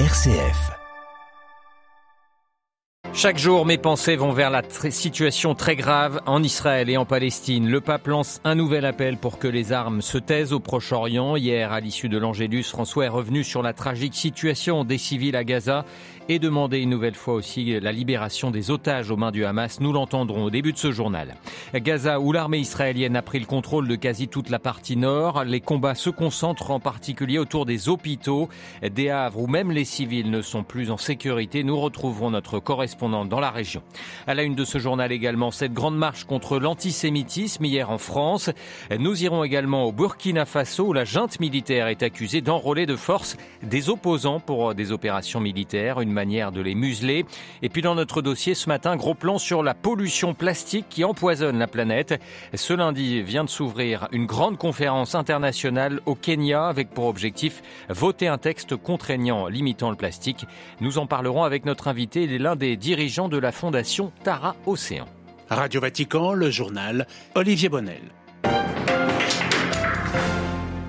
RCF. Chaque jour, mes pensées vont vers la situation très grave en Israël et en Palestine. Le pape lance un nouvel appel pour que les armes se taisent au Proche-Orient. Hier, à l'issue de l'Angélus, François est revenu sur la tragique situation des civils à Gaza et demandé une nouvelle fois aussi la libération des otages aux mains du Hamas. Nous l'entendrons au début de ce journal. Gaza, où l'armée israélienne a pris le contrôle de quasi toute la partie nord, les combats se concentrent en particulier autour des hôpitaux, des havres où même les civils ne sont plus en sécurité. Nous retrouverons notre correspondante dans la région. À la une de ce journal également, cette grande marche contre l'antisémitisme hier en France. Nous irons également au Burkina Faso où la junte militaire est accusée d'enrôler de force des opposants pour des opérations militaires. Manière de les museler. Et puis dans notre dossier ce matin, gros plan sur la pollution plastique qui empoisonne la planète. Ce lundi vient de s'ouvrir une grande conférence internationale au Kenya avec pour objectif voter un texte contraignant limitant le plastique. Nous en parlerons avec notre invité, l'un des dirigeants de la fondation Tara Océan. Radio Vatican, le journal Olivier Bonnel.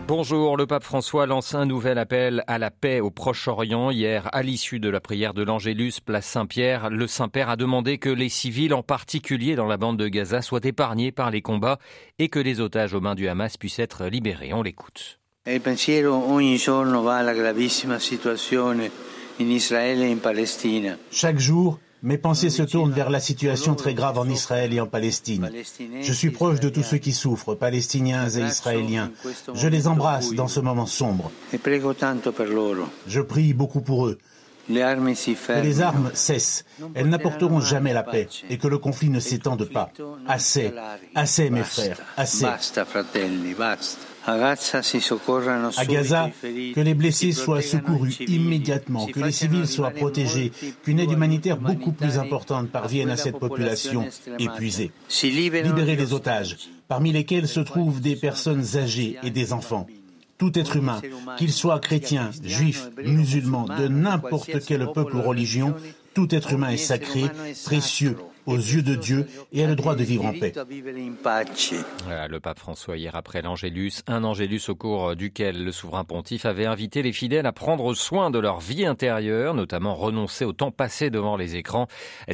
Bonjour, le pape François lance un nouvel appel à la paix au Proche-Orient. Hier, à l'issue de la prière de l'Angélus, place Saint-Pierre, le Saint-Père a demandé que les civils, en particulier dans la bande de Gaza, soient épargnés par les combats et que les otages aux mains du Hamas puissent être libérés. On l'écoute. Il pensiero ogni giorno va alla gravissima situazione in Israele e in Palestina. Chaque jour, mes pensées se tournent vers la situation très grave en Israël et en Palestine. Je suis proche de tous ceux qui souffrent, palestiniens et israéliens. Je les embrasse dans ce moment sombre. Je prie beaucoup pour eux. Que les armes cessent. Elles n'apporteront jamais la paix et que le conflit ne s'étende pas. Assez, assez mes frères, assez. À Gaza, que les blessés soient secourus immédiatement, que les civils soient protégés, qu'une aide humanitaire beaucoup plus importante parvienne à cette population épuisée. Libérer les otages, parmi lesquels se trouvent des personnes âgées et des enfants. Tout être humain, qu'il soit chrétien, juif, musulman, de n'importe quel peuple ou religion, tout être humain est sacré, précieux aux yeux de Dieu et a le droit de vivre en paix. le pape François hier après l'Angélus, un Angélus au cours duquel le souverain pontife avait invité les fidèles à prendre soin de leur vie intérieure, notamment renoncer au temps passé devant les écrans.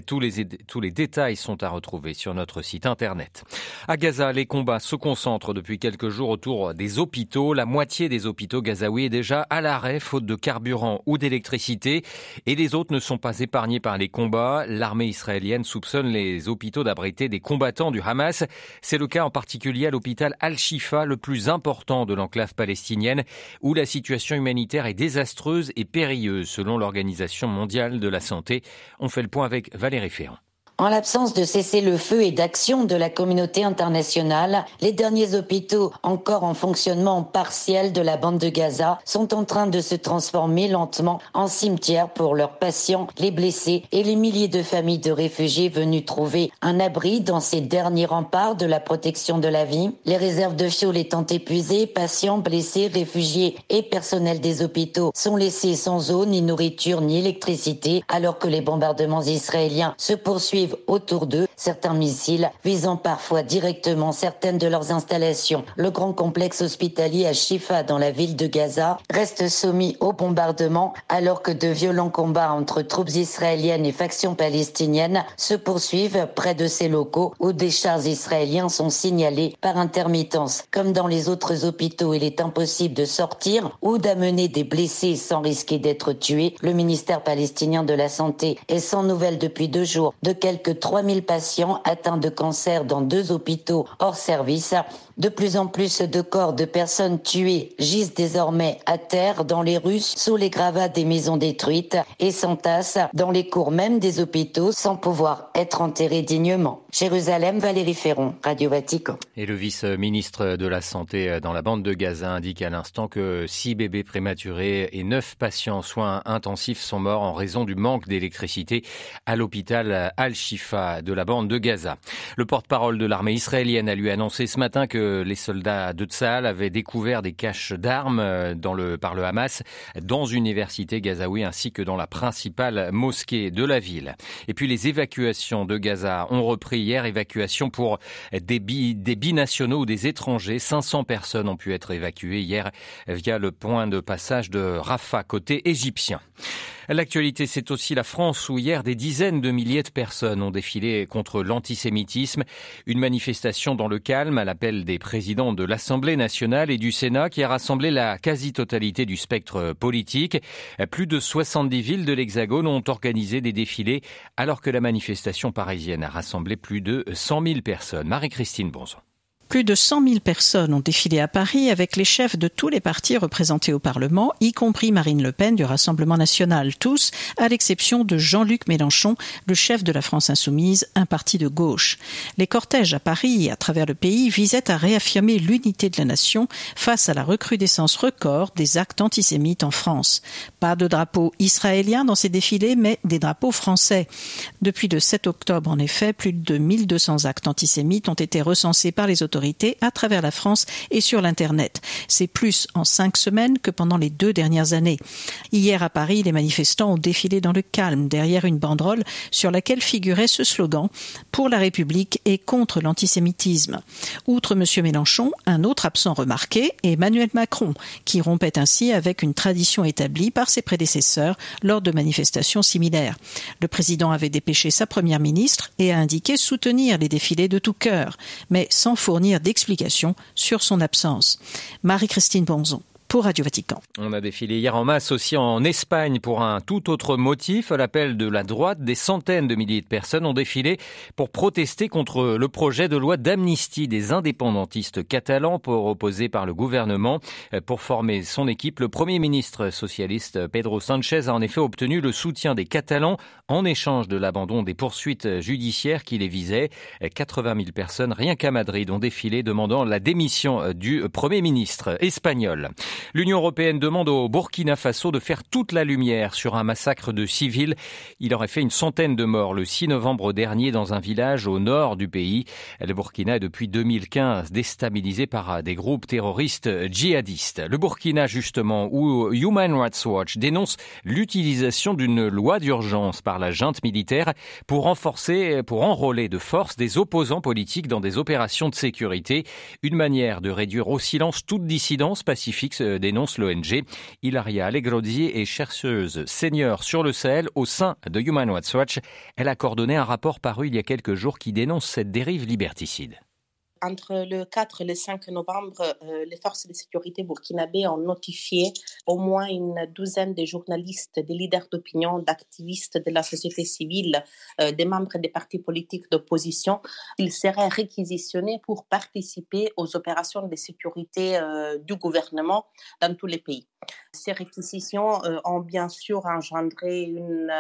Tous les, tous les détails sont à retrouver sur notre site internet. À Gaza, les combats se concentrent depuis quelques jours autour des hôpitaux. La moitié des hôpitaux gazaouis est déjà à l'arrêt faute de carburant ou d'électricité et les autres ne sont pas épargnés par les combats. L'armée israélienne soupçonne les hôpitaux d'abriter des combattants du Hamas. C'est le cas en particulier à l'hôpital Al-Shifa, le plus important de l'enclave palestinienne, où la situation humanitaire est désastreuse et périlleuse selon l'Organisation mondiale de la santé. On fait le point avec Valérie Ferrand. En l'absence de cessez-le-feu et d'action de la communauté internationale, les derniers hôpitaux encore en fonctionnement partiel de la bande de Gaza sont en train de se transformer lentement en cimetière pour leurs patients, les blessés et les milliers de familles de réfugiés venus trouver un abri dans ces derniers remparts de la protection de la vie. Les réserves de fioul étant épuisées, patients, blessés, réfugiés et personnel des hôpitaux sont laissés sans eau, ni nourriture, ni électricité, alors que les bombardements israéliens se poursuivent autour d'eux, certains missiles visant parfois directement certaines de leurs installations. Le grand complexe hospitalier à Shifa dans la ville de Gaza reste soumis au bombardement alors que de violents combats entre troupes israéliennes et factions palestiniennes se poursuivent près de ces locaux où des chars israéliens sont signalés par intermittence. Comme dans les autres hôpitaux, il est impossible de sortir ou d'amener des blessés sans risquer d'être tués. Le ministère palestinien de la Santé est sans nouvelles depuis deux jours de quelques que 3000 patients atteints de cancer dans deux hôpitaux hors service. De plus en plus de corps de personnes tuées gisent désormais à terre dans les rues sous les gravats des maisons détruites et s'entassent dans les cours même des hôpitaux sans pouvoir être enterrés dignement. Jérusalem, Valérie Ferron, Radio Vatican. Et le vice-ministre de la Santé dans la bande de Gaza indique à l'instant que six bébés prématurés et neuf patients en soins intensifs sont morts en raison du manque d'électricité à l'hôpital Al-Shifa de la bande de Gaza. Le porte-parole de l'armée israélienne a lui annoncé ce matin que les soldats de Tsahal avaient découvert des caches d'armes par le Hamas dans une université gazaoui ainsi que dans la principale mosquée de la ville. Et puis les évacuations de Gaza ont repris hier, évacuation pour des, binationaux ou des étrangers. 500 personnes ont pu être évacuées hier via le point de passage de Rafah côté égyptien. L'actualité, c'est aussi la France où hier des dizaines de milliers de personnes ont défilé contre l'antisémitisme. Une manifestation dans le calme à l'appel des présidents de l'Assemblée nationale et du Sénat qui a rassemblé la quasi-totalité du spectre politique. Plus de 70 villes de l'Hexagone ont organisé des défilés alors que la manifestation parisienne a rassemblé plus de 100 000 personnes. Marie-Christine Bonzon. Plus de 100 000 personnes ont défilé à Paris avec les chefs de tous les partis représentés au Parlement, y compris Marine Le Pen du Rassemblement national, tous, à l'exception de Jean-Luc Mélenchon, le chef de la France insoumise, un parti de gauche. Les cortèges à Paris et à travers le pays visaient à réaffirmer l'unité de la nation face à la recrudescence record des actes antisémites en France. Pas de drapeau israélien dans ces défilés, mais des drapeaux français. Depuis le 7 octobre, en effet, plus de 1200 actes antisémites ont été recensés par les autorités à travers la France et sur l'Internet. C'est plus en cinq semaines que pendant les deux dernières années. Hier à Paris, les manifestants ont défilé dans le calme derrière une banderole sur laquelle figurait ce slogan pour la République et contre l'antisémitisme. Outre M. Mélenchon, un autre absent remarqué est Emmanuel Macron, qui rompait ainsi avec une tradition établie par ses prédécesseurs lors de manifestations similaires. Le président avait dépêché sa première ministre et a indiqué soutenir les défilés de tout cœur, mais sans d'explications sur son absence. Marie-Christine Bonzon On a défilé hier en masse aussi en Espagne pour un tout autre motif. À l'appel de la droite, des centaines de milliers de personnes ont défilé pour protester contre le projet de loi d'amnistie des indépendantistes catalans proposé par le gouvernement. Pour former son équipe, le Premier ministre socialiste Pedro Sanchez a en effet obtenu le soutien des Catalans en échange de l'abandon des poursuites judiciaires qui les visaient. 80 000 personnes, rien qu'à Madrid, ont défilé demandant la démission du Premier ministre espagnol. L'Union européenne demande au Burkina Faso de faire toute la lumière sur un massacre de civils. Il aurait fait une centaine de morts le 6 novembre dernier dans un village au nord du pays. Le Burkina est depuis 2015 déstabilisé par des groupes terroristes djihadistes. Le Burkina, justement, où Human Rights Watch dénonce l'utilisation d'une loi d'urgence par la junte militaire pour renforcer, pour enrôler de force des opposants politiques dans des opérations de sécurité. Une manière de réduire au silence toute dissidence pacifique dénonce l'ONG. Ilaria Allegrodi est chercheuse senior sur le Sahel au sein de Human Rights Watch. Elle a coordonné un rapport paru il y a quelques jours qui dénonce cette dérive liberticide entre le 4 et le 5 novembre, euh, les forces de sécurité burkinabées ont notifié au moins une douzaine de journalistes, des leaders d'opinion, d'activistes de la société civile, euh, des membres des partis politiques d'opposition. Ils seraient réquisitionnés pour participer aux opérations de sécurité euh, du gouvernement dans tous les pays. Ces réquisitions ont bien sûr engendré une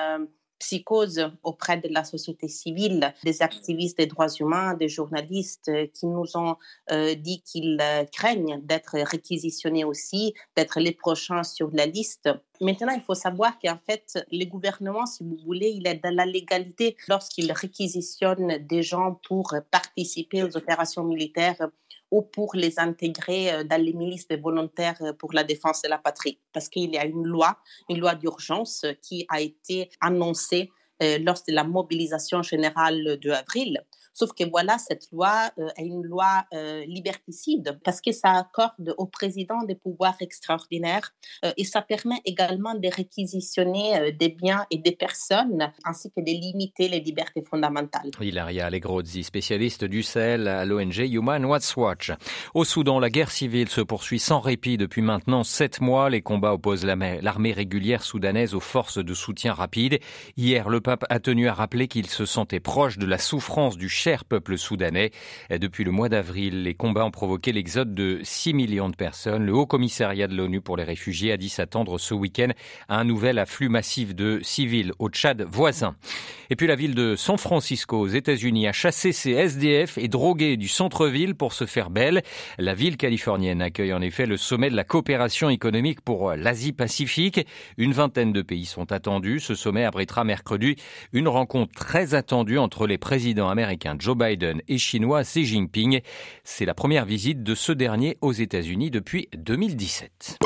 psychose auprès de la société civile, des activistes des droits humains, des journalistes euh, qui nous ont euh, dit qu'ils euh, craignent d'être réquisitionnés aussi, d'être les prochains sur la liste. Maintenant, il faut savoir qu'en fait, le gouvernement, si vous voulez, il est dans la légalité lorsqu'il réquisitionne des gens pour participer aux opérations militaires ou pour les intégrer euh, dans les milices volontaires euh, pour la défense de la patrie. Parce qu'il y a une loi, une loi d'urgence euh, qui a été annoncée lors de la mobilisation générale de avril Sauf que voilà, cette loi euh, est une loi euh, liberticide parce que ça accorde au président des pouvoirs extraordinaires euh, et ça permet également de réquisitionner des biens et des personnes ainsi que de limiter les libertés fondamentales. Ilaria Allegrozzi, spécialiste du Sahel à l'ONG Human Rights Watch. Au Soudan, la guerre civile se poursuit sans répit depuis maintenant sept mois. Les combats opposent l'armée régulière soudanaise aux forces de soutien rapide. Hier, le pape a tenu à rappeler qu'il se sentait proche de la souffrance du cher peuple soudanais. Depuis le mois d'avril, les combats ont provoqué l'exode de 6 millions de personnes. Le Haut Commissariat de l'ONU pour les réfugiés a dit s'attendre ce week-end à un nouvel afflux massif de civils au Tchad voisin. Et puis la ville de San Francisco aux États-Unis a chassé ses SDF et drogué du centre-ville pour se faire belle. La ville californienne accueille en effet le sommet de la coopération économique pour l'Asie-Pacifique. Une vingtaine de pays sont attendus. Ce sommet abritera mercredi une rencontre très attendue entre les présidents américains Joe Biden et chinois Xi Jinping. C'est la première visite de ce dernier aux États-Unis depuis 2017.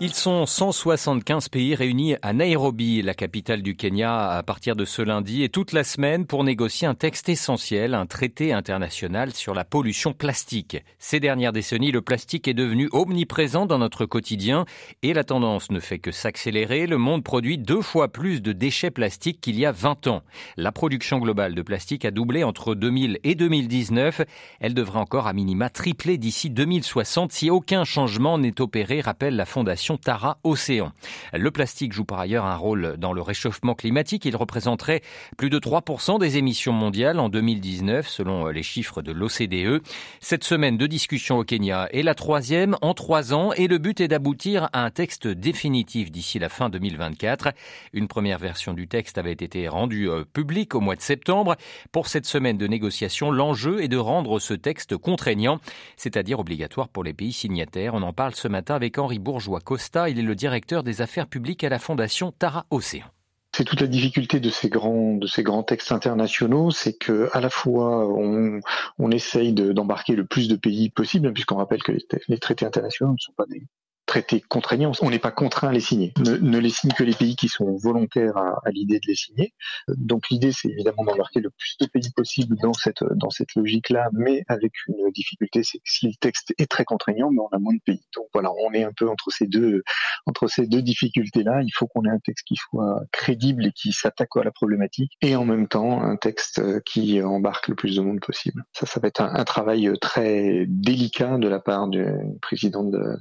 Ils sont 175 pays réunis à Nairobi, la capitale du Kenya, à partir de ce lundi et toute la semaine pour négocier un texte essentiel, un traité international sur la pollution plastique. Ces dernières décennies, le plastique est devenu omniprésent dans notre quotidien et la tendance ne fait que s'accélérer. Le monde produit deux fois plus de déchets plastiques qu'il y a 20 ans. La production globale de plastique a doublé entre 2000 et 2019. Elle devrait encore à minima tripler d'ici 2060 si aucun changement n'est opéré, rappelle la Fondation Tara Océan. Le plastique joue par ailleurs un rôle dans le réchauffement climatique. Il représenterait plus de 3% des émissions mondiales en 2019 selon les chiffres de l'OCDE. Cette semaine de discussion au Kenya est la troisième en trois ans et le but est d'aboutir à un texte définitif d'ici la fin 2024. Une première version du texte avait été rendue euh, publique au mois de septembre. Pour cette semaine de négociation, l'enjeu est de rendre ce texte contraignant, c'est-à-dire obligatoire pour les pays signataires. On en parle ce matin avec Henri bourgeois il est le directeur des affaires publiques à la Fondation Tara Océan. C'est toute la difficulté de ces grands textes internationaux, c'est que à la fois on, on essaye d'embarquer le plus de pays possible, puisqu'on rappelle que les, traités internationaux ne sont pas des, traités contraignants. On n'est pas contraint à les signer. Ne, les signent que les pays qui sont volontaires à, l'idée de les signer. Donc l'idée, c'est évidemment d'embarquer le plus de pays possible dans cette dans cette logique-là, mais avec une difficulté, c'est que si le texte est très contraignant, mais on a moins de pays. Donc voilà, on est un peu entre ces deux entre ces deux difficultés-là. Il faut qu'on ait un texte qui soit crédible et qui s'attaque à la problématique, et en même temps un texte qui embarque le plus de monde possible. Ça, ça va être un, travail très délicat de la part du président de,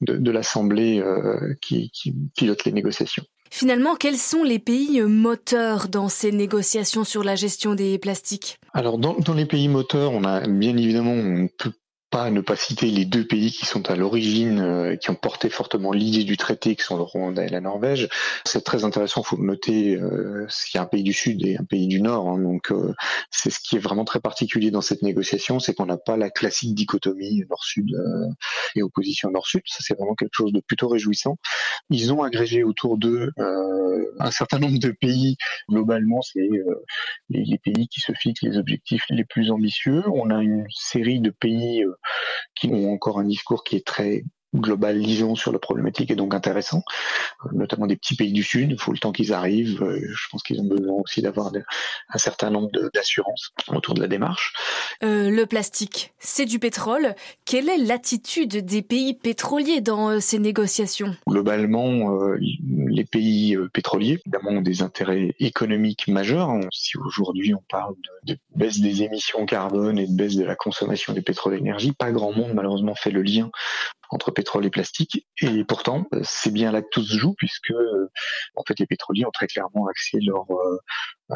de de l'Assemblée euh, qui, pilote les négociations. Finalement, quels sont les pays moteurs dans ces négociations sur la gestion des plastiques? Alors, dans, les pays moteurs, on a bien évidemment, on peut pas ne pas citer les deux pays qui sont à l'origine, euh, qui ont porté fortement l'idée du traité, qui sont le Rwanda et la Norvège. C'est très intéressant, il faut noter euh, qu'il y a un pays du Sud et un pays du Nord. Hein, donc euh, c'est ce qui est vraiment très particulier dans cette négociation, c'est qu'on n'a pas la classique dichotomie Nord-Sud euh, et opposition Nord-Sud. Ça c'est vraiment quelque chose de plutôt réjouissant. Ils ont agrégé autour d'eux un certain nombre de pays. Globalement, c'est les, les, pays qui se fixent les objectifs les plus ambitieux. On a une série de pays qui ont encore un discours qui est très globalisant sur la problématique est donc intéressant, euh, notamment des petits pays du Sud. Il faut le temps qu'ils arrivent. Euh, je pense qu'ils ont besoin aussi d'avoir un certain nombre d'assurances autour de la démarche. Euh, le plastique, c'est du pétrole. Quelle est l'attitude des pays pétroliers dans ces négociations? Globalement, les pays pétroliers, évidemment, ont des intérêts économiques majeurs. Si aujourd'hui on parle de, de, baisse des émissions carbone et de baisse de la consommation des pétroles énergie, pas grand monde malheureusement fait le lien entre pétrole et plastique. Et pourtant, euh, c'est bien là que tout se joue, puisque euh, en fait les pétroliers ont très clairement axé leur euh,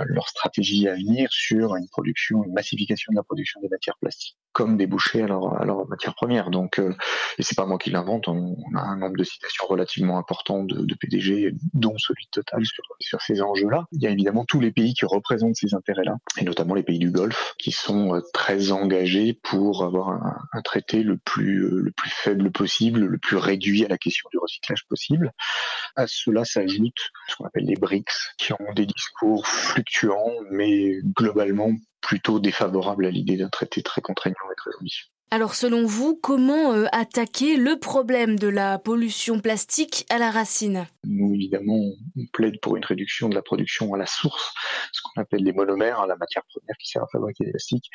leur stratégie à venir sur une production, une massification de la production des matières plastiques comme débouché à leur, à leur matière première. Donc, euh, et c'est pas moi qui l'invente, on, a un nombre de citations relativement important de, de PDG, dont celui de Total sur, sur ces enjeux-là. Il y a évidemment tous les pays qui représentent ces intérêts-là, et notamment les pays du Golfe, qui sont euh, très engagés pour avoir un, un traité le plus, euh, le plus faible possible, le plus réduit à la question du recyclage possible. À cela s'ajoute ce qu'on appelle les BRICS, qui ont des discours fluctuants, mais globalement plutôt défavorable à l'idée d'un traité très contraignant et très ambitieux. Alors selon vous, comment euh, attaquer le problème de la pollution plastique à la racine? Nous, évidemment, on plaide pour une réduction de la production à la source, ce qu'on appelle les monomères, la matière première qui sert à fabriquer des plastiques,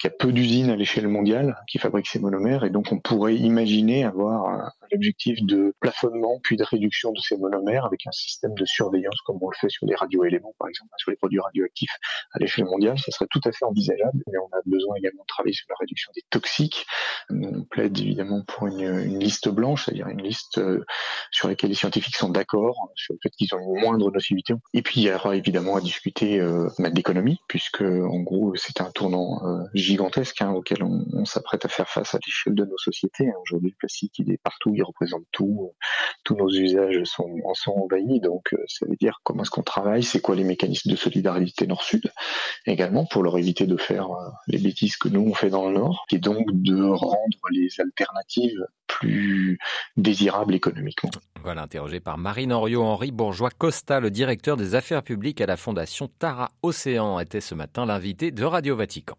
qu'il y a peu d'usines à l'échelle mondiale qui fabriquent ces monomères et donc on pourrait imaginer avoir un, objectif de plafonnement puis de réduction de ces monomères avec un système de surveillance comme on le fait sur les radioéléments par exemple, sur les produits radioactifs à l'échelle mondiale, ça serait tout à fait envisageable mais on a besoin également de travailler sur la réduction des toxiques. On plaide évidemment pour une, liste blanche, c'est-à-dire une liste euh, sur laquelle les scientifiques sont d'accord sur le fait qu'ils ont une moindre nocivité. Et puis il y aura évidemment à discuter euh, d'économie puisque en gros c'est un tournant euh, gigantesque hein, auquel on, s'apprête à faire face à l'échelle de nos sociétés. Hein. Aujourd'hui, le plastique, il est partout, il représente tout. Tous nos usages sont, en sont envahis. Donc, euh, ça veut dire comment est-ce qu'on travaille, c'est quoi les mécanismes de solidarité Nord-Sud, également pour leur éviter de faire euh, les bêtises que nous on fait dans le Nord, et donc de rendre les alternatives plus désirable économiquement. Voilà, interrogé par Marine Henriot, Henri Bourgeois-Costa, le directeur des affaires publiques à la Fondation Tara Océan, était ce matin l'invité de Radio Vatican.